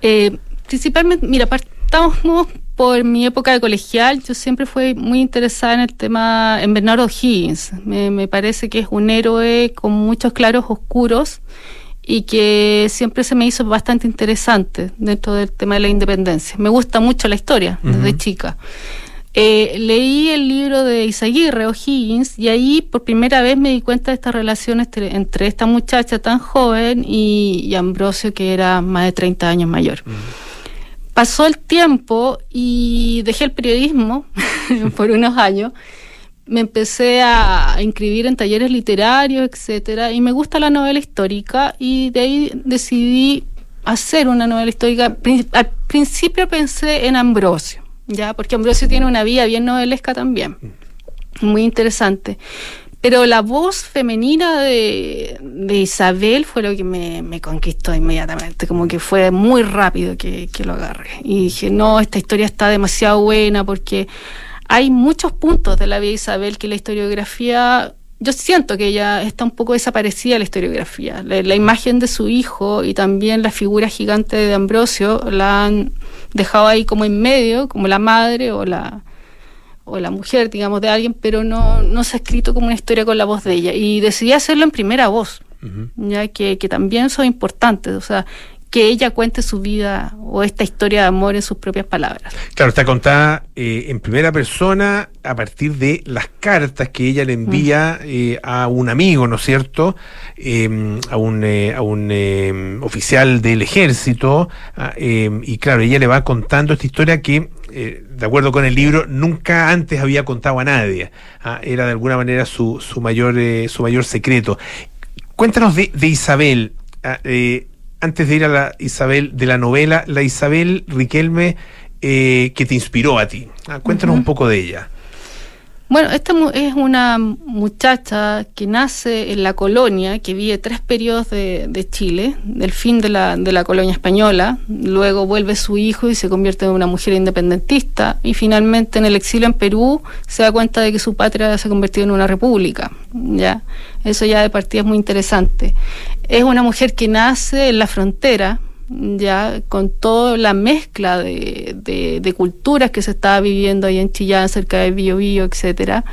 Eh, principalmente, mira, partamos por mi época de colegial, yo siempre fui muy interesada en el tema, en Bernardo Higgins. Me, me parece que es un héroe con muchos claros oscuros y que siempre se me hizo bastante interesante dentro del tema de la independencia. Me gusta mucho la historia desde chica. Eh, leí el libro de Isaguirre O'Higgins y ahí por primera vez me di cuenta de esta relación entre, esta muchacha tan joven y, Ambrosio que era más de 30 años mayor. Pasó el tiempo y dejé el periodismo <laughs> por unos años me empecé a inscribir en talleres literarios, etcétera, y me gusta la novela histórica y de ahí decidí hacer una novela histórica. Al principio pensé en Ambrosio, ya, porque Ambrosio tiene una vida bien novelesca también, muy interesante. Pero la voz femenina de, Isabel fue lo que me, conquistó inmediatamente, como que fue muy rápido que, que lo agarré. Y dije, no, esta historia está demasiado buena porque hay muchos puntos de la vida de Isabel que la historiografía yo siento que ella está un poco desaparecida la historiografía. La, imagen de su hijo y también la figura gigante de Ambrosio la han dejado ahí como en medio, como la madre o la o la mujer, digamos, de alguien, pero no, no se ha escrito como una historia con la voz de ella. Y decidí hacerlo en primera voz, ya que, que también son importantes. O sea, que ella cuente su vida o esta historia de amor en sus propias palabras. Claro, está contada eh, en primera persona a partir de las cartas que ella le envía mm. eh, a un amigo, ¿no es cierto? Em, a un, eh, a un em, oficial del ejército. Ah, em, y claro, ella le va contando esta historia que de acuerdo con el libro, nunca antes había contado a nadie. Ah, era de alguna manera su, su, mayor, su mayor secreto. Cuéntanos de, de Isabel. Ah, antes de ir a la Isabel de la novela, la Isabel Riquelme eh, que te inspiró a ti. Ah, cuéntanos un poco de ella. Bueno, esta es una muchacha que nace en la colonia, que vive tres periodos de, Chile, del fin de la, de la, colonia española, luego vuelve su hijo y se convierte en una mujer independentista, y finalmente en el exilio en Perú se da cuenta de que su patria se ha convertido en una república. ¿ya? Eso ya de partida es muy interesante. Es una mujer que nace en la frontera, ya con toda la mezcla de, de, culturas que se estaba viviendo ahí en Chillán, cerca de Biobío, etcétera.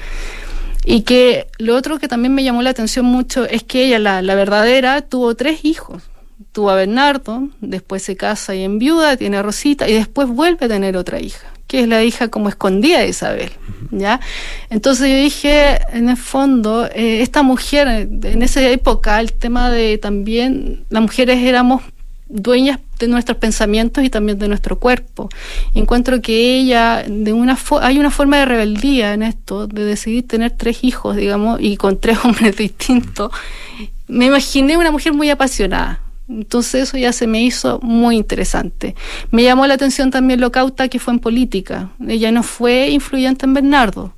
Y que lo otro que también me llamó la atención mucho es que ella, la, verdadera, tuvo tres hijos. Tuvo a Bernardo, después se casa y en viuda, tiene a Rosita y después vuelve a tener otra hija, que es la hija como escondida de Isabel. ¿ya? Entonces yo dije, en el fondo, eh, esta mujer, en esa época, el tema de también, las mujeres éramos dueñas de nuestros pensamientos y también de nuestro cuerpo. encuentro que ella, de una hay una forma de rebeldía en esto, de decidir tener tres hijos, digamos, y con tres <laughs> hombres distintos. Me imaginé una mujer muy apasionada. Entonces eso ya se me hizo muy interesante. Me llamó la atención también lo cauta que fue en política. Ella no fue influyente en Bernardo.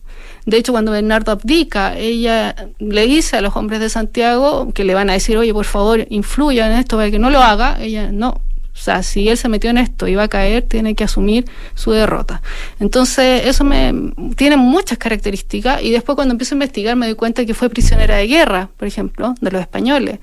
De hecho, cuando Bernardo abdica, ella le dice a los hombres de Santiago que le van a decir, oye, por favor, influya en esto para que no lo haga. Ella no, O sea, si él se metió en esto y va a caer, tiene que asumir su derrota. Entonces, eso me tiene muchas características y después cuando empiezo a investigar me doy cuenta que fue prisionera de guerra, por ejemplo, de los españoles.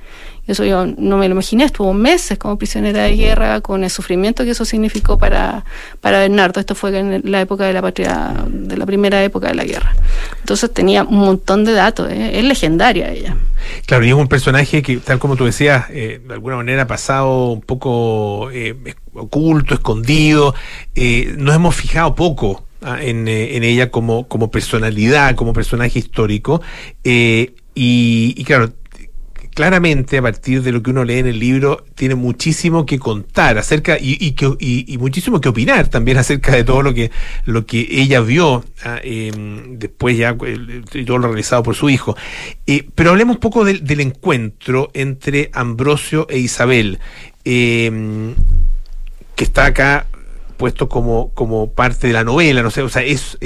Eso yo no me lo imaginé, estuvo meses como prisionera de guerra con el sufrimiento que eso significó para, para Bernardo. Esto fue en la época de la patria, de la primera época de la guerra. Entonces tenía un montón de datos, ¿eh? es legendaria ella. Claro, y es un personaje que, tal como tú decías, eh, de alguna manera ha pasado un poco eh, oculto, escondido. Nos hemos fijado poco ah, en, en, ella como, como personalidad, como personaje histórico. y, y claro, claramente a partir de lo que uno lee en el libro tiene muchísimo que contar acerca y, muchísimo que opinar también <laughs> acerca de todo lo que lo que ella vio ah, eh, después ya todo lo realizado por su hijo eh, pero hablemos un poco del, encuentro entre Ambrosio e Isabel eh, que está acá puesto como como parte de la novela no sé o sea es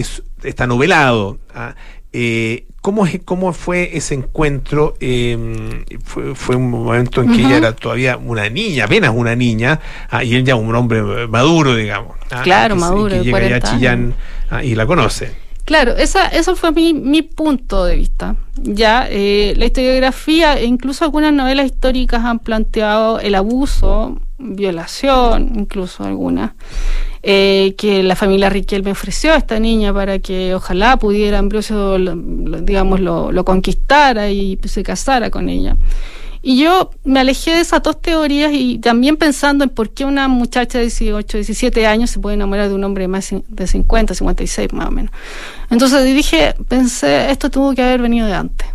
está novelado ¿ah? Eh, ¿cómo, ¿Cómo fue ese encuentro? Eh, fue, fue, un momento en que uh -huh. ella era todavía una niña, apenas una niña, ah, y él ya un hombre maduro, digamos. Ah, claro, que, maduro. Que llega ya a Chillán ah, y la conoce. Claro, esa, eso fue mi, mi punto de vista. Ya, eh, la historiografía incluso algunas novelas históricas han planteado el abuso, violación, incluso algunas, eh, que la familia Riquel me ofreció a esta niña para que ojalá pudiera Ambrosio, lo, digamos, lo, lo conquistara y se casara con ella. Y yo me alejé de esas dos teorías y también pensando en por qué una muchacha de 18, 17 años se puede enamorar de un hombre más de 50, 56 más o menos. Entonces dije, pensé, esto tuvo que haber venido de antes.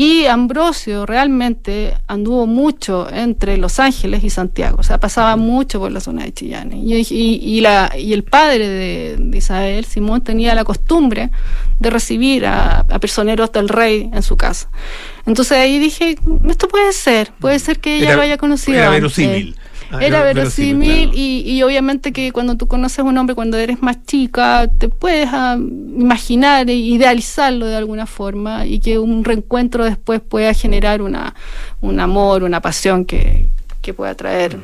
Y Ambrosio realmente anduvo mucho entre Los Ángeles y Santiago, o sea, pasaba mucho por la zona de Chillán. Y, y, y, la, y el padre de, de, Isabel, Simón, tenía la costumbre de recibir a, a, personeros del rey en su casa. Entonces ahí dije, esto puede ser, puede ser que ella era, lo haya conocido. Era antes. Ah, era verosímil claro. y, y, obviamente que cuando tú conoces a un hombre cuando eres más chica te puedes uh, imaginar e idealizarlo de alguna forma y que un reencuentro después pueda generar una, un amor, una pasión que, que pueda traer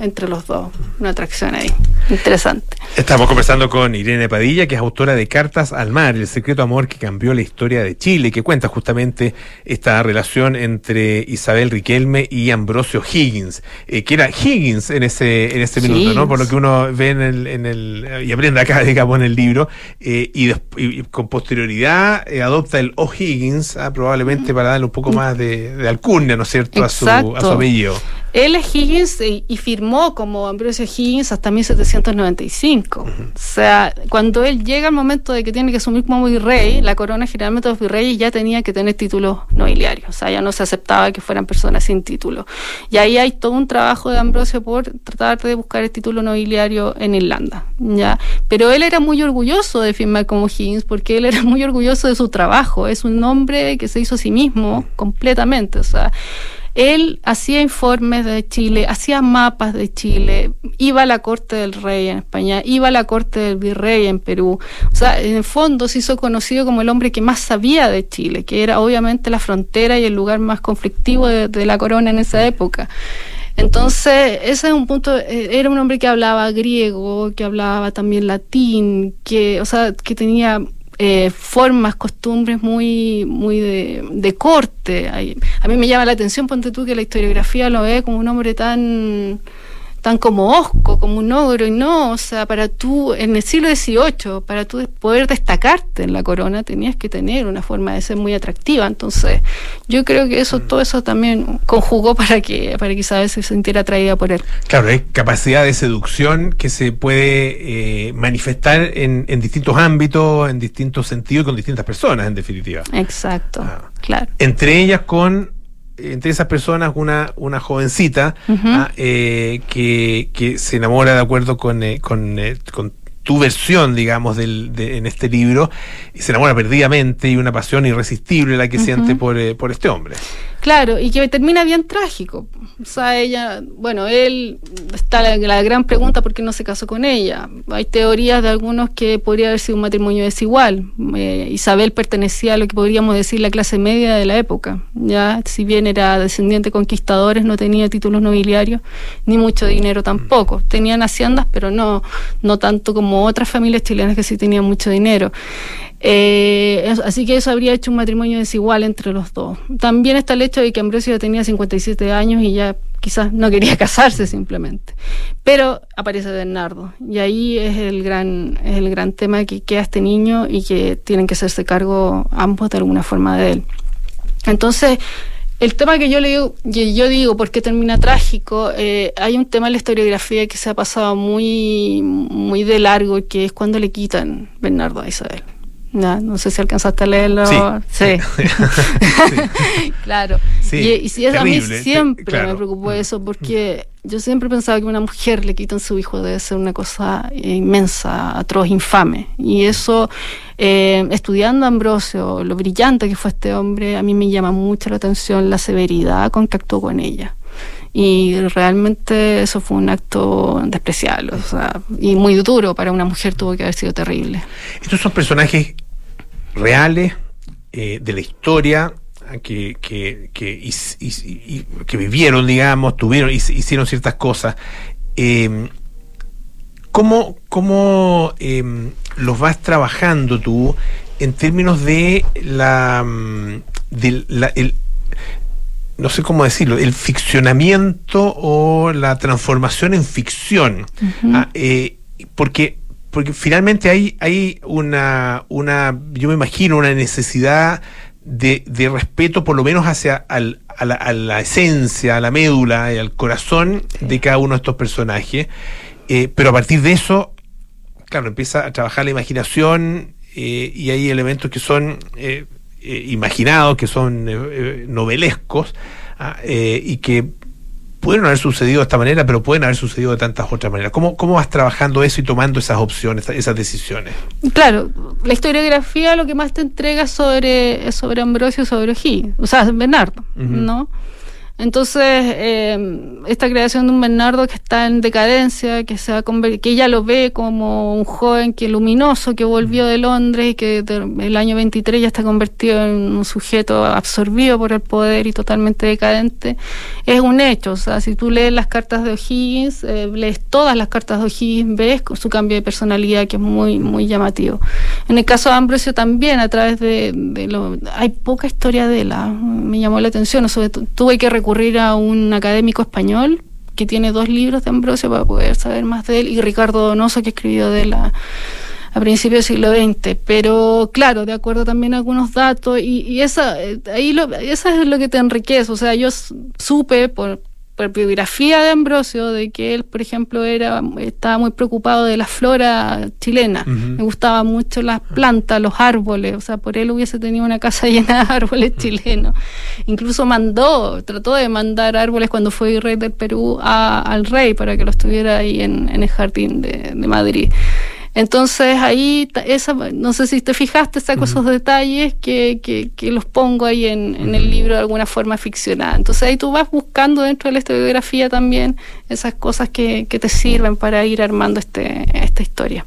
entre los dos, una atracción ahí. Interesante. Estamos conversando con Irene Padilla, que es autora de Cartas al Mar, el secreto amor que cambió la historia de Chile, que cuenta justamente esta relación entre Isabel Riquelme y Ambrosio Higgins, eh, que era Higgins en ese, en ese minuto. ¿no? Por lo que uno ve en el, en el y aprende acá, <laughs> digamos, en el libro, eh, y, y, con posterioridad eh, adopta el O'Higgins, ah, probablemente para darle un poco más de, de alcurnia, ¿no es cierto?, a su, a su apellido. Él es Higgins y, y, firmó como Ambrosio Higgins hasta 1795. Uh -huh. O sea, cuando él llega al momento de que tiene que asumir como virrey, la corona generalmente de los virreyes ya tenía que tener títulos nobiliarios. O sea, ya no se aceptaba que fueran personas sin título. Y ahí hay todo un trabajo de Ambrosio por tratar de buscar el título nobiliario en Irlanda. ¿ya? Pero él era muy orgulloso de firmar como Higgins porque él era muy orgulloso de su trabajo. Es un hombre que se hizo a sí mismo completamente. O sea, él hacía informes de Chile, hacía mapas de Chile, iba a la corte del rey en España, iba a la corte del virrey en Perú. O sea, en el fondo se hizo conocido como el hombre que más sabía de Chile, que era obviamente la frontera y el lugar más conflictivo de, la corona en esa época. Entonces, ese es un punto, era un hombre que hablaba griego, que hablaba también latín, que, o sea, que tenía eh, formas, costumbres muy, muy de, de corte. a mí me llama la atención, ponte tú, que la historiografía lo ve como un hombre tan tan como osco, como un ogro, y no, o sea, para tú, en el siglo XVIII, para tú poder destacarte en la corona, tenías que tener una forma de ser muy atractiva, entonces yo creo que eso, todo eso también conjugó para que, para que Isabel se sintiera atraída por él. Claro, es capacidad de seducción que se puede eh, manifestar en, en, distintos ámbitos, en distintos sentidos y con distintas personas, en definitiva. Exacto, ah. claro. Entre ellas con entre esas personas una, una jovencita uh -huh. ah, eh, que, que, se enamora de acuerdo con, eh, con, eh, con, tu versión, digamos, del, de, en este libro, y se enamora perdidamente y una pasión irresistible la que uh -huh. siente por, por este hombre. Claro, y que termina bien trágico. O sea, ella, bueno, él, está la, la gran pregunta por qué no se casó con ella. Hay teorías de algunos que podría haber sido un matrimonio desigual. Eh, Isabel pertenecía a lo que podríamos decir la clase media de la época. Ya, si bien era descendiente de conquistadores, no tenía títulos nobiliarios ni mucho dinero tampoco. Tenían haciendas, pero no, no tanto como otras familias chilenas que sí tenían mucho dinero. Eh, así que eso habría hecho un matrimonio desigual entre los dos. También está el hecho de que Ambrosio ya tenía 57 años y ya quizás no quería <laughs> casarse simplemente. Pero aparece Bernardo y ahí es el gran, es el gran tema que queda este niño y que tienen que hacerse cargo ambos de alguna forma de él. Entonces, el tema que yo le digo, que yo digo, ¿por qué termina trágico? Eh, hay un tema en la historiografía que se ha pasado muy, muy de largo, que es cuando le quitan Bernardo a Isabel. Ya, no sé si alcanzaste a leerlo. Sí. Sí. <laughs> <laughs> claro. Sí, y, y si es, a mí terrible, siempre claro. me preocupó eso, porque yo siempre pensaba que una mujer le quitan su hijo debe ser una cosa inmensa, atroz, infame. Y eso, eh, estudiando a Ambrosio, lo brillante que fue este hombre, a mí me llama mucho la atención la severidad con que actuó con ella. Y realmente eso fue un acto despreciable, o sea, y muy duro para una mujer, tuvo que haber sido terrible. Estos son personajes reales eh, de la historia que, que, que, y- vivieron, digamos, tuvieron, hic- hicieron ciertas cosas. Eh, ¿Cómo, cómo eh, los vas trabajando tú en términos de la, mm, la- el, no sé cómo decirlo, el ficcionamiento o la transformación en ficción? Ah, eh, porque, porque finalmente hay, hay una, una, yo me imagino, una necesidad de, de respeto, por lo menos hacia al- a, la, a la esencia, a la médula y al corazón de cada uno de estos personajes. Eh, pero a partir de eso, claro, empieza a trabajar la imaginación eh, y hay elementos que son eh, imaginados, que son novelescos ah, y que pueden haber sucedido de esta manera, pero pueden haber sucedido de tantas otras maneras. ¿Cómo, cómo vas trabajando eso y tomando esas opciones, esas decisiones? Claro, la historiografía lo que más te entrega es sobre, sobre Ambrosio, sobre O'Higgins, o sea, Bernardo. ¿no? Entonces, eh, esta creación de un Bernardo que está en decadencia, que se va a conver- que ella lo ve como un joven que luminoso, que volvió de Londres y que el año 23 ya está convertido en un sujeto absorbido por el poder y totalmente decadente, es un hecho. O sea, si tú lees las cartas de O'Higgins, eh, lees todas las cartas de O'Higgins, ves su cambio de personalidad que es muy, muy llamativo. En el caso de Ambrosio también, a través de, de lo... Hay poca historia de él, ah, me llamó la atención, todo, tuve que recurrir a un académico español que tiene dos libros de Ambrosio para poder saber más de él, y Ricardo Donoso que escribió de él a, principios del siglo XX. Pero claro, de acuerdo también a algunos datos, y, y esa, eh, ahí lo, esa es lo que te enriquece. O sea, yo supe por, por biografía de Ambrosio de que él, por ejemplo, era estaba muy preocupado de la flora chilena. Le gustaban mucho las plantas, los árboles. O sea, por él hubiese tenido una casa <laughs> llena de árboles chilenos. Incluso mandó, trató de mandar árboles cuando fue rey del Perú a- al rey para que los tuviera ahí en, en el jardín de, de Madrid. Entonces ahí, esa, no sé si te fijaste, saco esos detalles que, que, que los pongo ahí en, en el libro de alguna forma ficcionada. Entonces ahí tú vas buscando dentro de la historiografía también esas cosas que, que te sirven para ir armando este, esta historia.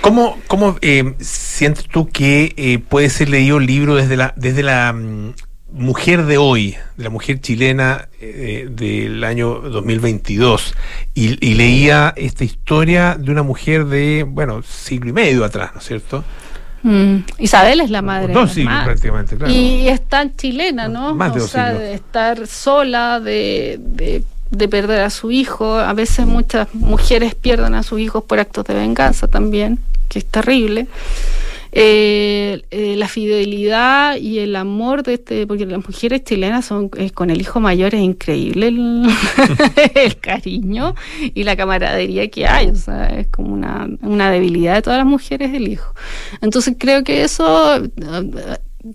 ¿Cómo, cómo eh, sientes tú que eh, puede ser leído el libro desde la, desde la mm, mujer de hoy, de la mujer chilena eh, del año 2022? Y, y leía esta historia de una mujer de, bueno, siglo y medio atrás, ¿no es cierto? Mm, Isabel es la madre. Dos siglos prácticamente, claro. Y es tan chilena, ¿no? Más de o dos sea, siglos. de estar sola, de, de, de perder a su hijo. A veces muchas mujeres pierden a sus hijos por actos de venganza también, que es terrible. Eh, la fidelidad y el amor de este, porque las mujeres chilenas son eh, con el hijo mayor es increíble <laughs> el, cariño y la camaradería que hay, o sea, es como una, una debilidad de todas las mujeres el hijo. Entonces creo que eso, eh,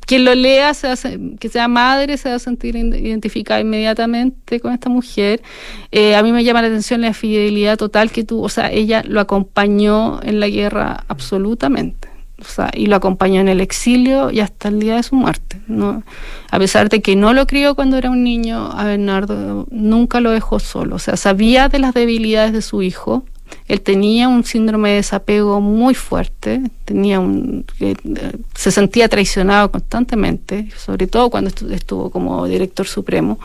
quien lo lea, se sen- que sea madre, se va a sentir identificada inmediatamente con esta mujer. Eh, a mí me llama la atención la fidelidad total que tuvo, o sea, ella lo acompañó en la guerra absolutamente. Y lo acompañó en el exilio y hasta el día de su muerte. ¿no? A pesar de que no lo crió cuando era un niño, a Bernardo nunca lo dejó solo. O sea, sabía de las debilidades de su hijo. Él tenía un síndrome de desapego muy fuerte, tenía un, eh, se sentía traicionado constantemente, sobre todo cuando estu- estuvo como director supremo.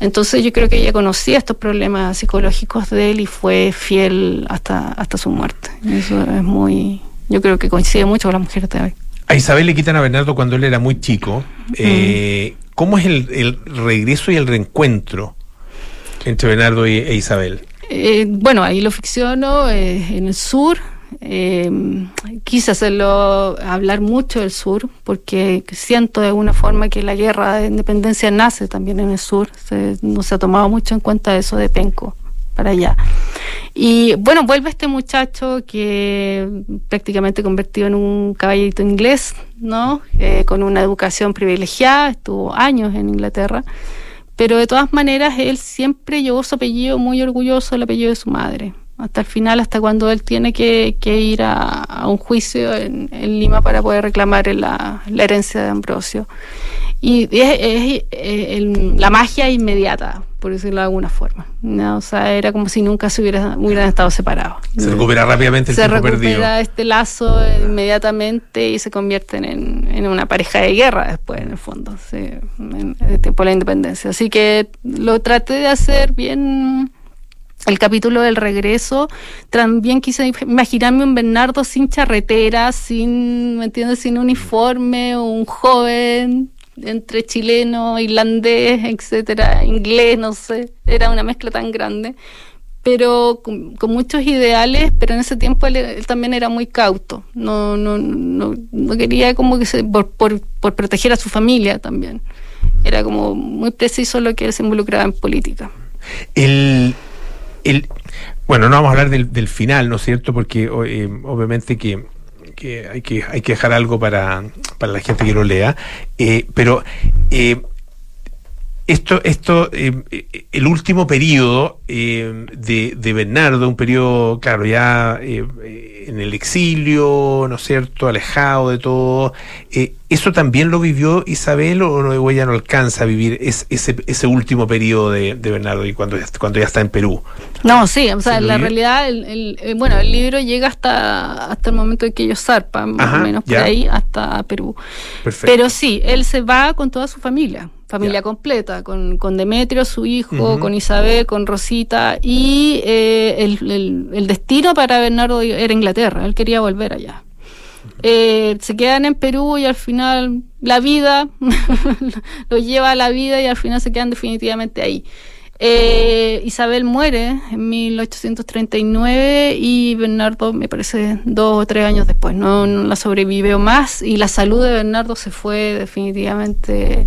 Entonces yo creo que ella conocía estos problemas psicológicos de él y fue fiel hasta, hasta su muerte. Eso es muy, yo creo que coincide mucho con las mujeres de hoy. A Isabel le quitan a Bernardo cuando él era muy chico. Eh, ¿Cómo es el, el regreso y el reencuentro entre Bernardo y, e Isabel? Eh, bueno, ahí lo ficciono eh, en el sur. Eh, quise hacerlo hablar mucho del sur porque siento de alguna forma que la guerra de independencia nace también en el sur. Se- no se ha tomado mucho en cuenta eso de Penco para allá. Y bueno, vuelve este muchacho que prácticamente convertido en un caballito inglés, ¿no? Eh, con una educación privilegiada, estuvo años en Inglaterra. Pero de todas maneras, él siempre llevó su apellido muy orgulloso del apellido de su madre. Hasta el final, hasta cuando él tiene que, ir a, un juicio en, Lima para poder reclamar la, herencia de Ambrosio. Y es, eh, el- la magia inmediata, por decirlo de alguna forma. ¿no? O sea, era como si nunca se hubiera, hubieran estado separados. Se recupera rápidamente el se tiempo recupera perdido. este lazo eh, inmediatamente y se convierten en, en una pareja de guerra después, en el fondo, sí, en el tiempo de la independencia. Así que lo traté de hacer bien. El capítulo del regreso, también quise imaginarme un Bernardo sin charretera, sin, ¿me entiendes? Sin uniforme, un joven entre chileno, irlandés, etcétera, inglés, no sé, era una mezcla tan grande, pero con, muchos ideales, pero en ese tiempo él, también era muy cauto, no, no, no, no quería como que se, por, por, por proteger a su familia también, era como muy preciso lo que él se involucraba en política. El, el, bueno, no vamos a hablar del, del final, ¿no es cierto? Porque eh, obviamente que, que hay que hay que dejar algo para, para la gente que lo lea. Eh, pero eh, esto, esto, eh, eh, el último periodo eh, de, de Bernardo, un periodo, claro, ya eh, eh, en el exilio, ¿no es cierto?, alejado de todo. ¿Eso también lo vivió Isabel o, no, ella no alcanza a vivir es- ese, ese último periodo de, de Bernardo y cuando ya, cuando ya está en Perú? No, sí, o sea, ¿Se en lo la vive? realidad, el, el- bueno, el libro llega hasta, hasta el momento en que ellos zarpan, más Ajá, o menos por ya. ahí, hasta Perú. Perfecto. Pero sí, él se va con toda su familia, familia completa, con, con Demetrio, su hijo, con Isabel, con Rosita, y eh, el, el- el destino para Bernardo era Inglaterra, él quería volver allá. Eh, se quedan en Perú y al final la vida <laughs> lo lleva a la vida y al final se quedan definitivamente ahí. Eh, Isabel muere en 1839 y Bernardo me parece dos o tres años después, no, no la sobrevivió más y la salud de Bernardo se fue definitivamente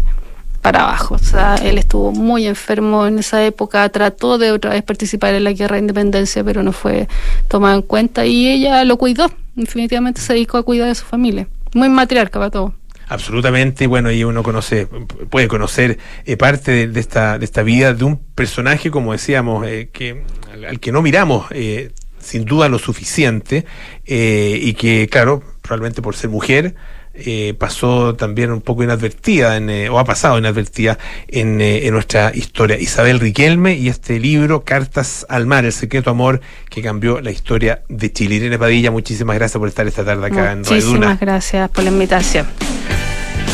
para abajo. O sea, él estuvo muy enfermo en esa época, trató de otra vez participar en la guerra de independencia, pero no fue tomado en cuenta y ella lo cuidó. Definitivamente se dedicó a cuidar de su familia. Muy matriarca para todo. Absolutamente, bueno, y uno conoce, puede conocer eh, parte de, esta, de esta vida de un personaje, como decíamos, eh, que al, que no miramos eh, sin duda lo suficiente y que, claro, probablemente por ser mujer, eh, pasó también un poco inadvertida, en, eh, o ha pasado inadvertida en, eh, en nuestra historia. Isabel Riquelme y este libro, Cartas al Mar, el secreto amor que cambió la historia de Chile. Irene Padilla, muchísimas gracias por estar esta tarde acá en Radio Duna. Muchísimas gracias por la invitación.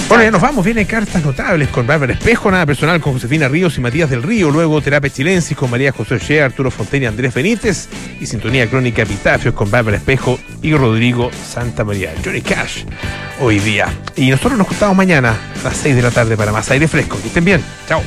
Bueno, ya nos vamos. Vienen cartas notables con Bárbara Espejo, nada personal con Josefina Ríos y Matías del Río. Luego Terapia Chilensis con María José Oshea, Arturo Fontaine y Andrés Benítez. Y Sintonía Crónica Epitafios con Bárbara Espejo y Rodrigo Santa María. Johnny Cash hoy día. Y nosotros nos juntamos mañana a las 6 de la tarde para más aire fresco. Que estén bien. Chao.